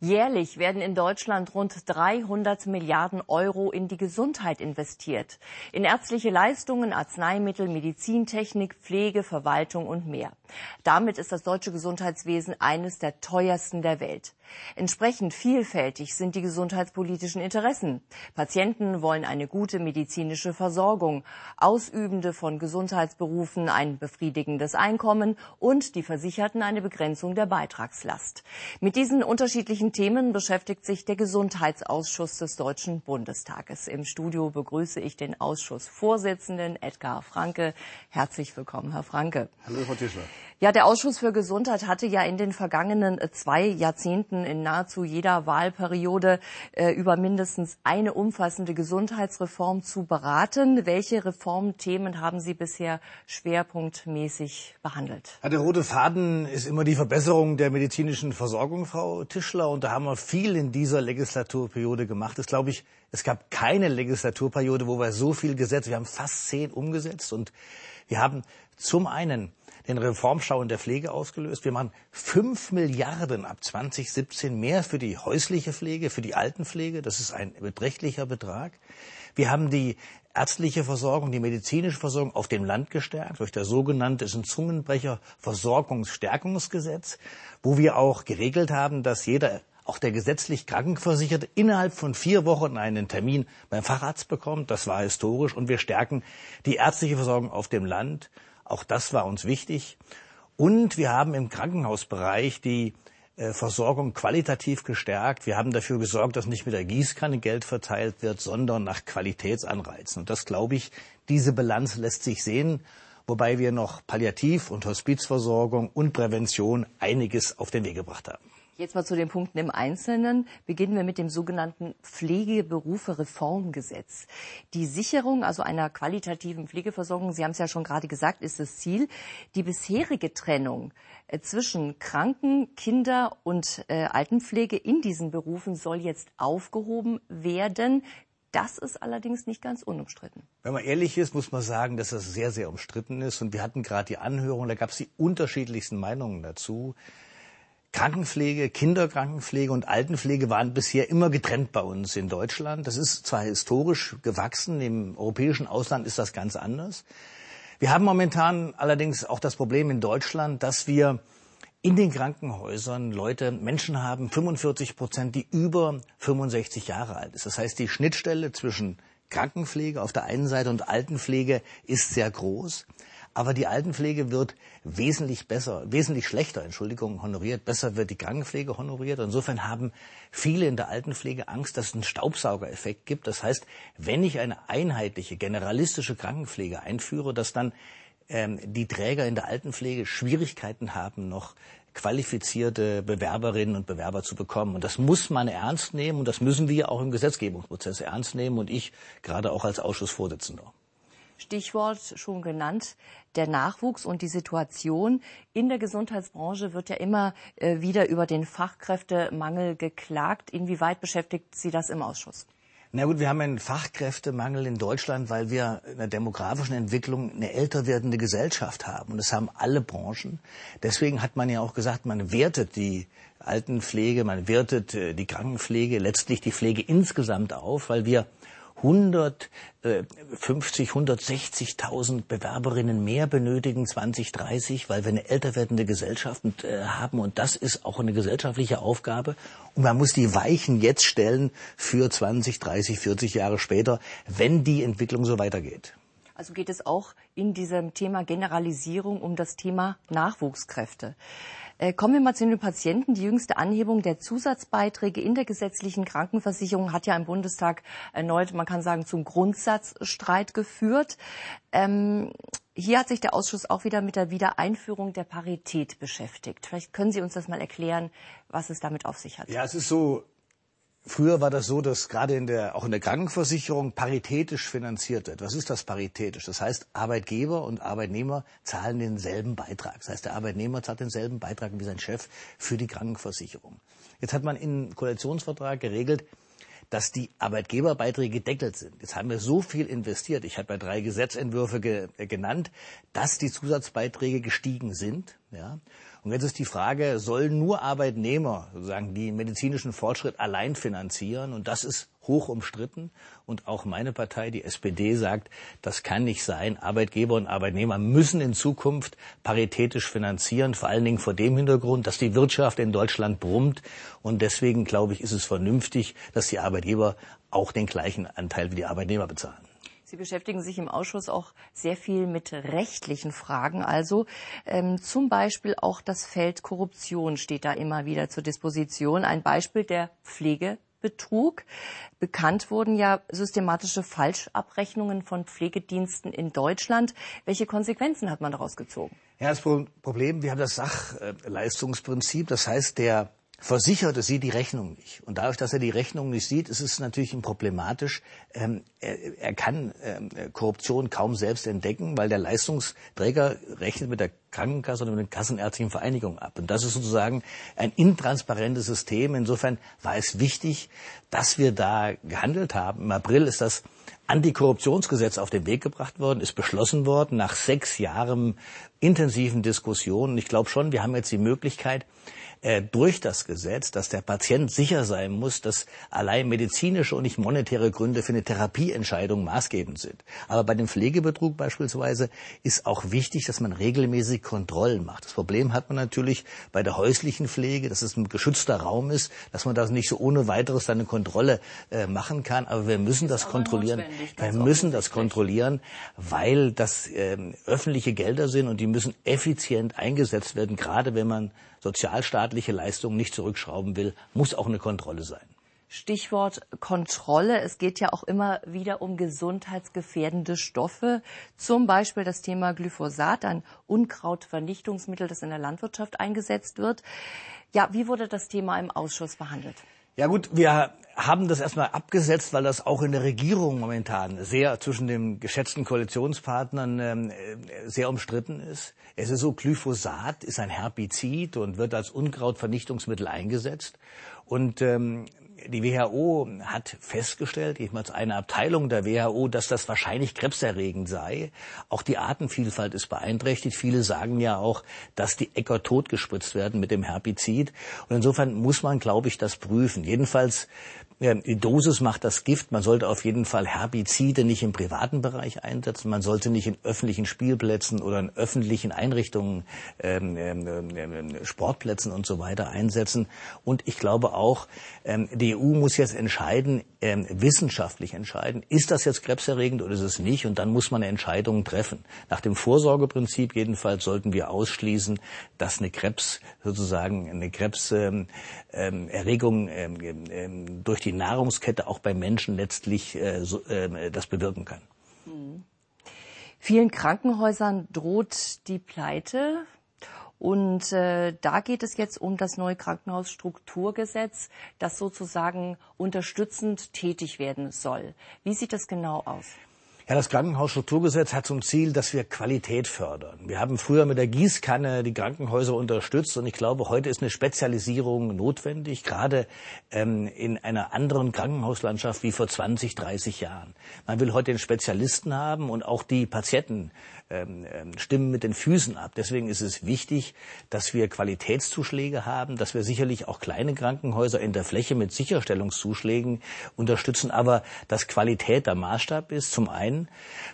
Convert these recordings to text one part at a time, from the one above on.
Jährlich werden in Deutschland rund 300 Milliarden Euro in die Gesundheit investiert. In ärztliche Leistungen, Arzneimittel, Medizintechnik, Pflege, Verwaltung und mehr. Damit ist das deutsche Gesundheitswesen eines der teuersten der Welt. Entsprechend vielfältig sind die gesundheitspolitischen Interessen. Patienten wollen eine gute medizinische Versorgung, Ausübende von Gesundheitsberufen ein befriedigendes Einkommen und die Versicherten eine Begrenzung der Beitragslast. Mit diesen unterschiedlichen Themen beschäftigt sich der Gesundheitsausschuss des Deutschen Bundestages. Im Studio begrüße ich den Ausschussvorsitzenden Edgar Franke. Herzlich willkommen, Herr Franke. Hallo, Frau Tischler. Ja, der Ausschuss für Gesundheit hatte ja in den vergangenen zwei Jahrzehnten in nahezu jeder Wahlperiode äh, über mindestens eine umfassende Gesundheitsreform zu beraten. Welche Reformthemen haben Sie bisher schwerpunktmäßig behandelt? Ja, der rote Faden ist immer die Verbesserung der medizinischen Versorgung, Frau Tischler. Und da haben wir viel in dieser Legislaturperiode gemacht. Das glaube ich, es gab keine Legislaturperiode, wo wir so viel gesetzt, wir haben fast zehn umgesetzt und wir haben zum einen den Reformstau in der Pflege ausgelöst. Wir machen fünf Milliarden ab 2017 mehr für die häusliche Pflege, für die Altenpflege. Das ist ein beträchtlicher Betrag. Wir haben die ärztliche Versorgung, die medizinische Versorgung auf dem Land gestärkt durch das sogenannte, ist ein Zungenbrecher, Versorgungsstärkungsgesetz, wo wir auch geregelt haben, dass jeder auch der gesetzlich Krankenversicherte innerhalb von vier Wochen einen Termin beim Facharzt bekommt. Das war historisch. Und wir stärken die ärztliche Versorgung auf dem Land. Auch das war uns wichtig. Und wir haben im Krankenhausbereich die äh, Versorgung qualitativ gestärkt. Wir haben dafür gesorgt, dass nicht mit der Gießkanne Geld verteilt wird, sondern nach Qualitätsanreizen. Und das glaube ich, diese Bilanz lässt sich sehen, wobei wir noch Palliativ- und Hospizversorgung und Prävention einiges auf den Weg gebracht haben. Jetzt mal zu den Punkten im Einzelnen. Beginnen wir mit dem sogenannten Pflegeberufe-Reformgesetz. Die Sicherung also einer qualitativen Pflegeversorgung, Sie haben es ja schon gerade gesagt, ist das Ziel. Die bisherige Trennung äh, zwischen Kranken-, Kinder- und äh, Altenpflege in diesen Berufen soll jetzt aufgehoben werden. Das ist allerdings nicht ganz unumstritten. Wenn man ehrlich ist, muss man sagen, dass das sehr, sehr umstritten ist. Und wir hatten gerade die Anhörung, da gab es die unterschiedlichsten Meinungen dazu. Krankenpflege, Kinderkrankenpflege und Altenpflege waren bisher immer getrennt bei uns in Deutschland. Das ist zwar historisch gewachsen, im europäischen Ausland ist das ganz anders. Wir haben momentan allerdings auch das Problem in Deutschland, dass wir in den Krankenhäusern Leute, Menschen haben, 45 Prozent, die über 65 Jahre alt ist. Das heißt, die Schnittstelle zwischen Krankenpflege auf der einen Seite und Altenpflege ist sehr groß. Aber die Altenpflege wird wesentlich besser, wesentlich schlechter, Entschuldigung, honoriert. Besser wird die Krankenpflege honoriert. Insofern haben viele in der Altenpflege Angst, dass es einen Staubsaugereffekt gibt. Das heißt, wenn ich eine einheitliche, generalistische Krankenpflege einführe, dass dann ähm, die Träger in der Altenpflege Schwierigkeiten haben, noch qualifizierte Bewerberinnen und Bewerber zu bekommen. Und das muss man ernst nehmen und das müssen wir auch im Gesetzgebungsprozess ernst nehmen und ich gerade auch als Ausschussvorsitzender. Stichwort schon genannt, der Nachwuchs und die Situation in der Gesundheitsbranche wird ja immer äh, wieder über den Fachkräftemangel geklagt. Inwieweit beschäftigt Sie das im Ausschuss? Na gut, wir haben einen Fachkräftemangel in Deutschland, weil wir in der demografischen Entwicklung eine älter werdende Gesellschaft haben. Und das haben alle Branchen. Deswegen hat man ja auch gesagt, man wertet die Altenpflege, man wertet äh, die Krankenpflege, letztlich die Pflege insgesamt auf, weil wir 150, 160.000 Bewerberinnen mehr benötigen 2030, weil wir eine älter werdende Gesellschaft äh, haben und das ist auch eine gesellschaftliche Aufgabe und man muss die Weichen jetzt stellen für 20, 30, 40 Jahre später, wenn die Entwicklung so weitergeht. Also geht es auch in diesem Thema Generalisierung um das Thema Nachwuchskräfte. Äh, kommen wir mal zu den Patienten. Die jüngste Anhebung der Zusatzbeiträge in der gesetzlichen Krankenversicherung hat ja im Bundestag erneut, man kann sagen, zum Grundsatzstreit geführt. Ähm, hier hat sich der Ausschuss auch wieder mit der Wiedereinführung der Parität beschäftigt. Vielleicht können Sie uns das mal erklären, was es damit auf sich hat. Ja, es ist so, Früher war das so, dass gerade in der, auch in der Krankenversicherung paritätisch finanziert wird. Was ist das paritätisch? Das heißt, Arbeitgeber und Arbeitnehmer zahlen denselben Beitrag. Das heißt, der Arbeitnehmer zahlt denselben Beitrag wie sein Chef für die Krankenversicherung. Jetzt hat man im Koalitionsvertrag geregelt, dass die Arbeitgeberbeiträge gedeckelt sind. Jetzt haben wir so viel investiert. Ich habe ja drei Gesetzentwürfe ge genannt, dass die Zusatzbeiträge gestiegen sind. Ja. Und jetzt ist die Frage, sollen nur Arbeitnehmer sozusagen die medizinischen Fortschritt allein finanzieren? Und das ist hoch umstritten. Und auch meine Partei, die SPD, sagt, das kann nicht sein. Arbeitgeber und Arbeitnehmer müssen in Zukunft paritätisch finanzieren, vor allen Dingen vor dem Hintergrund, dass die Wirtschaft in Deutschland brummt. Und deswegen, glaube ich, ist es vernünftig, dass die Arbeitgeber auch den gleichen Anteil wie die Arbeitnehmer bezahlen. Sie beschäftigen sich im Ausschuss auch sehr viel mit rechtlichen Fragen. Also ähm, zum Beispiel auch das Feld Korruption steht da immer wieder zur Disposition. Ein Beispiel der Pflegebetrug. Bekannt wurden ja systematische Falschabrechnungen von Pflegediensten in Deutschland. Welche Konsequenzen hat man daraus gezogen? Ja, das Problem, wir haben das Sachleistungsprinzip. Das heißt, der Versicherte sieht die Rechnung nicht. Und dadurch, dass er die Rechnung nicht sieht, ist es natürlich problematisch. Ähm, er, er, kann ähm, Korruption kaum selbst entdecken, weil der Leistungsträger rechnet mit der Krankenkasse oder mit der Kassenärztlichen Vereinigung ab. Und das ist sozusagen ein intransparentes System. Insofern war es wichtig, dass wir da gehandelt haben. Im April ist das Antikorruptionsgesetz auf den Weg gebracht worden, ist beschlossen worden nach sechs Jahren intensiven Diskussionen. Ich glaube schon, wir haben jetzt die Möglichkeit, äh, durch das Gesetz, dass der Patient sicher sein muss, dass allein medizinische und nicht monetäre Gründe für eine Therapieentscheidung maßgebend sind. Aber bei dem Pflegebetrug beispielsweise ist auch wichtig, dass man regelmäßig Kontrollen macht. Das Problem hat man natürlich bei der häuslichen Pflege, dass es ein geschützter Raum ist, dass man das nicht so ohne weiteres eine Kontrolle äh, machen kann. Aber wir müssen das, das kontrollieren. Wir müssen das kontrollieren, weil das äh, öffentliche Gelder sind und die müssen effizient eingesetzt werden, gerade wenn man sozialstaatliche Leistungen nicht zurückschrauben will, muss auch eine Kontrolle sein. Stichwort Kontrolle. Es geht ja auch immer wieder um gesundheitsgefährdende Stoffe. Zum Beispiel das Thema Glyphosat, ein Unkrautvernichtungsmittel, das in der Landwirtschaft eingesetzt wird. Ja, wie wurde das Thema im Ausschuss behandelt? Ja gut, wir haben das erstmal abgesetzt, weil das auch in der Regierung momentan sehr zwischen den geschätzten Koalitionspartnern ähm, äh, sehr umstritten ist. Es ist so, Glyphosat ist ein Herbizid und wird als Unkrautvernichtungsmittel eingesetzt. Und ähm, die WHO hat festgestellt, jedenfalls eine Abteilung der WHO, dass das wahrscheinlich krebserregend sei. Auch die Artenvielfalt ist beeinträchtigt. Viele sagen ja auch, dass die Äcker totgespritzt werden mit dem Herbizid. Und insofern muss man, glaube ich, das prüfen. Jedenfalls die Dosis macht das Gift. Man sollte auf jeden Fall Herbizide nicht im privaten Bereich einsetzen. Man sollte nicht in öffentlichen Spielplätzen oder in öffentlichen Einrichtungen, ähm, ähm, ähm, Sportplätzen und so weiter einsetzen. Und ich glaube auch, ähm, die EU muss jetzt entscheiden, ähm, wissenschaftlich entscheiden, ist das jetzt krebserregend oder ist es nicht? Und dann muss man Entscheidungen treffen. Nach dem Vorsorgeprinzip jedenfalls sollten wir ausschließen, dass eine Krebs sozusagen eine Krebserregung ähm, durch die Nahrungskette auch bei Menschen letztlich äh, so, äh, das bewirken kann. Mhm. Vielen Krankenhäusern droht die Pleite. Und äh, da geht es jetzt um das neue Krankenhausstrukturgesetz, das sozusagen unterstützend tätig werden soll. Wie sieht das genau aus? Ja, das Krankenhausstrukturgesetz hat zum Ziel, dass wir Qualität fördern. Wir haben früher mit der Gießkanne die Krankenhäuser unterstützt und ich glaube, heute ist eine Spezialisierung notwendig, gerade ähm, in einer anderen Krankenhauslandschaft wie vor 20, 30 Jahren. Man will heute den Spezialisten haben und auch die Patienten ähm, ähm, stimmen mit den Füßen ab. Deswegen ist es wichtig, dass wir Qualitätszuschläge haben, dass wir sicherlich auch kleine Krankenhäuser in der Fläche mit Sicherstellungszuschlägen unterstützen, aber dass Qualität der Maßstab ist, zum einen.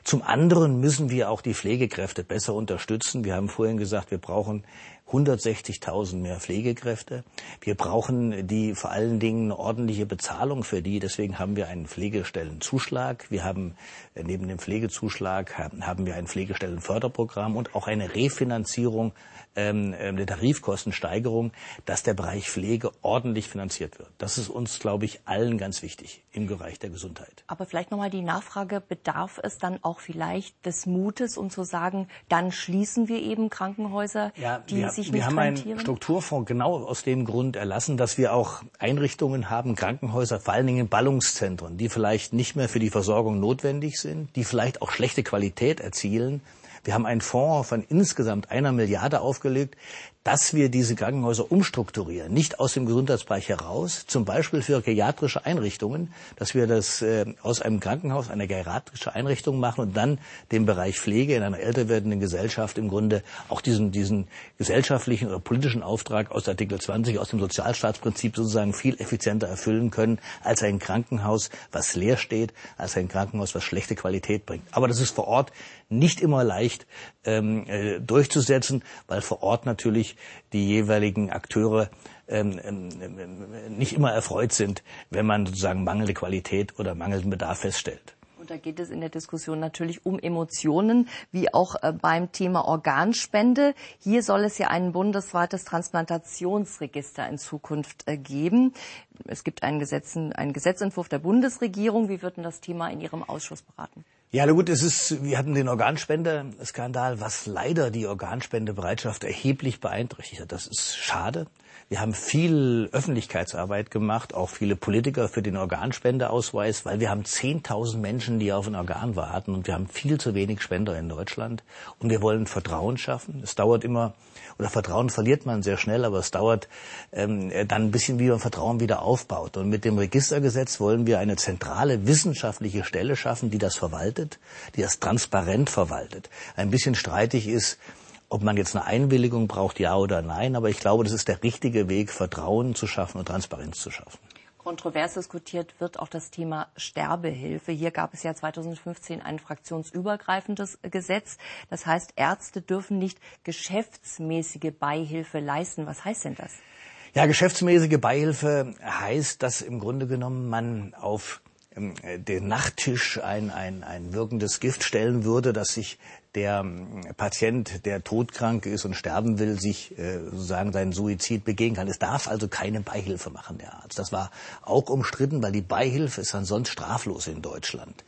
Zum anderen müssen wir auch die Pflegekräfte besser unterstützen. Wir haben vorhin gesagt, wir brauchen 160.000 mehr Pflegekräfte. Wir brauchen die vor allen Dingen eine ordentliche Bezahlung für die. Deswegen haben wir einen Pflegestellenzuschlag. Wir haben äh, neben dem Pflegezuschlag haben wir ein Pflegestellenförderprogramm und auch eine Refinanzierung ähm, äh, der Tarifkostensteigerung, dass der Bereich Pflege ordentlich finanziert wird. Das ist uns, glaube ich, allen ganz wichtig im Bereich der Gesundheit. Aber vielleicht nochmal die Nachfrage, bedarf es dann auch vielleicht des Mutes, um zu sagen, dann schließen wir eben Krankenhäuser, ja, die wir, nicht Wir haben einen Strukturfonds genau aus dem Grund erlassen, dass wir auch Einrichtungen haben, Krankenhäuser, vor allen Dingen Ballungszentren, die vielleicht nicht mehr für die Versorgung notwendig sind, die vielleicht auch schlechte Qualität erzielen, wir haben einen Fonds von insgesamt einer Milliarde aufgelegt, dass wir diese Krankenhäuser umstrukturieren, nicht aus dem Gesundheitsbereich heraus, zum Beispiel für geriatrische Einrichtungen, dass wir das äh, aus einem Krankenhaus eine geriatrische Einrichtung machen und dann den Bereich Pflege in einer älter werdenden Gesellschaft im Grunde auch diesen, diesen gesellschaftlichen oder politischen Auftrag aus Artikel 20, aus dem Sozialstaatsprinzip sozusagen viel effizienter erfüllen können als ein Krankenhaus, was leer steht, als ein Krankenhaus, was schlechte Qualität bringt. Aber das ist vor Ort nicht immer leicht ähm, äh, durchzusetzen, weil vor Ort natürlich die jeweiligen Akteure ähm, ähm, nicht immer erfreut sind, wenn man sozusagen mangelnde Qualität oder mangelnden Bedarf feststellt. Und da geht es in der Diskussion natürlich um Emotionen, wie auch äh, beim Thema Organspende. Hier soll es ja ein bundesweites Transplantationsregister in Zukunft äh, geben. Es gibt einen, Gesetz, einen Gesetzentwurf der Bundesregierung. Wie wird denn das Thema in Ihrem Ausschuss beraten? Ja, na gut, es ist, wir hatten den Organspendeskandal, was leider die Organspendebereitschaft erheblich beeinträchtigt hat. Das ist schade. Wir haben viel Öffentlichkeitsarbeit gemacht, auch viele Politiker für den Organspendeausweis, weil wir haben 10.000 Menschen, die auf ein Organ warten und wir haben viel zu wenig Spender in Deutschland. Und wir wollen Vertrauen schaffen. Es dauert immer, oder Vertrauen verliert man sehr schnell, aber es dauert ähm, dann ein bisschen, wie man Vertrauen wieder aufbaut. Und mit dem Registergesetz wollen wir eine zentrale wissenschaftliche Stelle schaffen, die das verwaltet, die das transparent verwaltet. Ein bisschen streitig ist, ob man jetzt eine Einwilligung braucht, ja oder nein, aber ich glaube, das ist der richtige Weg, Vertrauen zu schaffen und Transparenz zu schaffen. Kontrovers diskutiert wird auch das Thema Sterbehilfe. Hier gab es ja 2015 ein fraktionsübergreifendes Gesetz. Das heißt, Ärzte dürfen nicht geschäftsmäßige Beihilfe leisten. Was heißt denn das? Ja, geschäftsmäßige Beihilfe heißt, dass im Grunde genommen man auf ähm, den Nachttisch ein, ein, ein wirkendes Gift stellen würde, dass sich der ähm, Patient, der todkrank ist und sterben will, sich äh, sozusagen seinen Suizid begehen kann. Es darf also keine Beihilfe machen, der Arzt. Das war auch umstritten, weil die Beihilfe ist ansonsten straflos in Deutschland.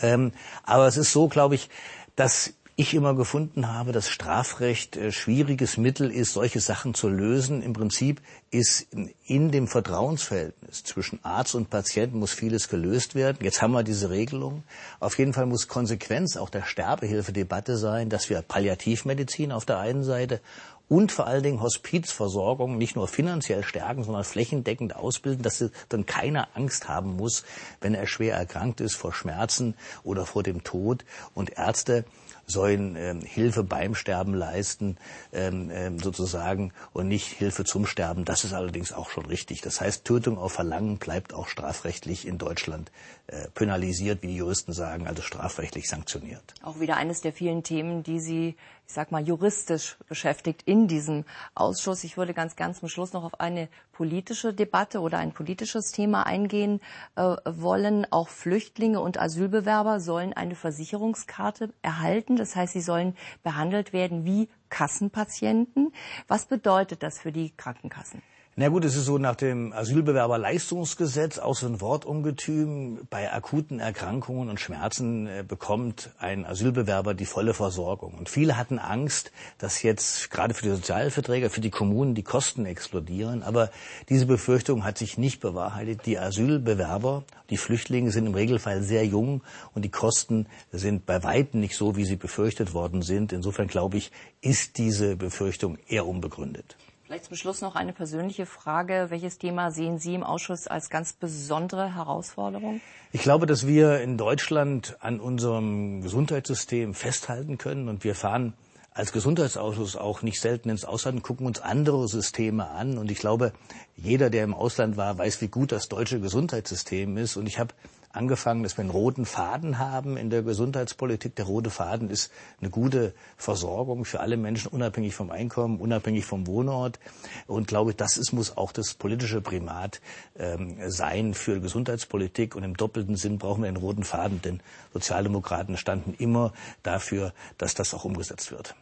Ähm, aber es ist so, glaube ich, dass ich immer gefunden habe, dass Strafrecht äh, schwieriges Mittel ist, solche Sachen zu lösen. Im Prinzip ist in dem Vertrauensverhältnis zwischen Arzt und Patient muss vieles gelöst werden. Jetzt haben wir diese Regelung. Auf jeden Fall muss Konsequenz auch der Sterbehilfedebatte sein, dass wir Palliativmedizin auf der einen Seite und vor allen Dingen Hospizversorgung nicht nur finanziell stärken, sondern flächendeckend ausbilden, dass dann keiner Angst haben muss, wenn er schwer erkrankt ist vor Schmerzen oder vor dem Tod. Und Ärzte sollen ähm, Hilfe beim Sterben leisten, ähm, ähm, sozusagen, und nicht Hilfe zum Sterben. Das ist allerdings auch schon richtig. Das heißt, Tötung auf Verlangen bleibt auch strafrechtlich in Deutschland äh, penalisiert, wie die Juristen sagen, also strafrechtlich sanktioniert. Auch wieder eines der vielen Themen, die Sie, ich sag mal, juristisch beschäftigt in diesem Ausschuss. Ich würde ganz gern zum Schluss noch auf eine politische Debatte oder ein politisches Thema eingehen äh, wollen. Auch Flüchtlinge und Asylbewerber sollen eine Versicherungskarte erhalten. Das heißt, sie sollen behandelt werden wie Kassenpatienten. Was bedeutet das für die Krankenkassen? Na gut, es ist so nach dem Asylbewerberleistungsgesetz auch so ein Wortungetüm. Bei akuten Erkrankungen und Schmerzen äh, bekommt ein Asylbewerber die volle Versorgung. Und viele hatten Angst, dass jetzt gerade für die Sozialverträger, für die Kommunen die Kosten explodieren. Aber diese Befürchtung hat sich nicht bewahrheitet. Die Asylbewerber, die Flüchtlinge sind im Regelfall sehr jung und die Kosten sind bei weitem nicht so, wie sie befürchtet worden sind. Insofern glaube ich, ist diese Befürchtung eher unbegründet. Vielleicht zum Schluss noch eine persönliche Frage. Welches Thema sehen Sie im Ausschuss als ganz besondere Herausforderung? Ich glaube, dass wir in Deutschland an unserem Gesundheitssystem festhalten können und wir fahren als Gesundheitsausschuss auch nicht selten ins Ausland, gucken uns andere Systeme an. Und ich glaube, jeder, der im Ausland war, weiß, wie gut das deutsche Gesundheitssystem ist. Und ich habe angefangen, dass wir einen roten Faden haben in der Gesundheitspolitik. Der rote Faden ist eine gute Versorgung für alle Menschen, unabhängig vom Einkommen, unabhängig vom Wohnort. Und glaube, das ist, muss auch das politische Primat ähm, sein für Gesundheitspolitik. Und im doppelten Sinn brauchen wir einen roten Faden, denn Sozialdemokraten standen immer dafür, dass das auch umgesetzt wird.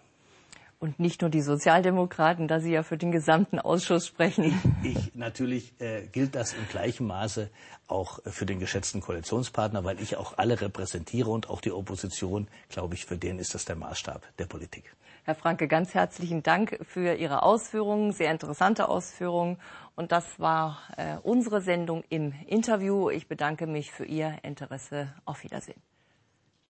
Und nicht nur die Sozialdemokraten, da Sie ja für den gesamten Ausschuss sprechen. Ich, natürlich äh, gilt das im gleichen Maße auch für den geschätzten Koalitionspartner, weil ich auch alle repräsentiere und auch die Opposition, glaube ich, für den ist das der Maßstab der Politik. Herr Franke, ganz herzlichen Dank für Ihre Ausführungen, sehr interessante Ausführungen. Und das war äh, unsere Sendung im Interview. Ich bedanke mich für Ihr Interesse. Auf Wiedersehen.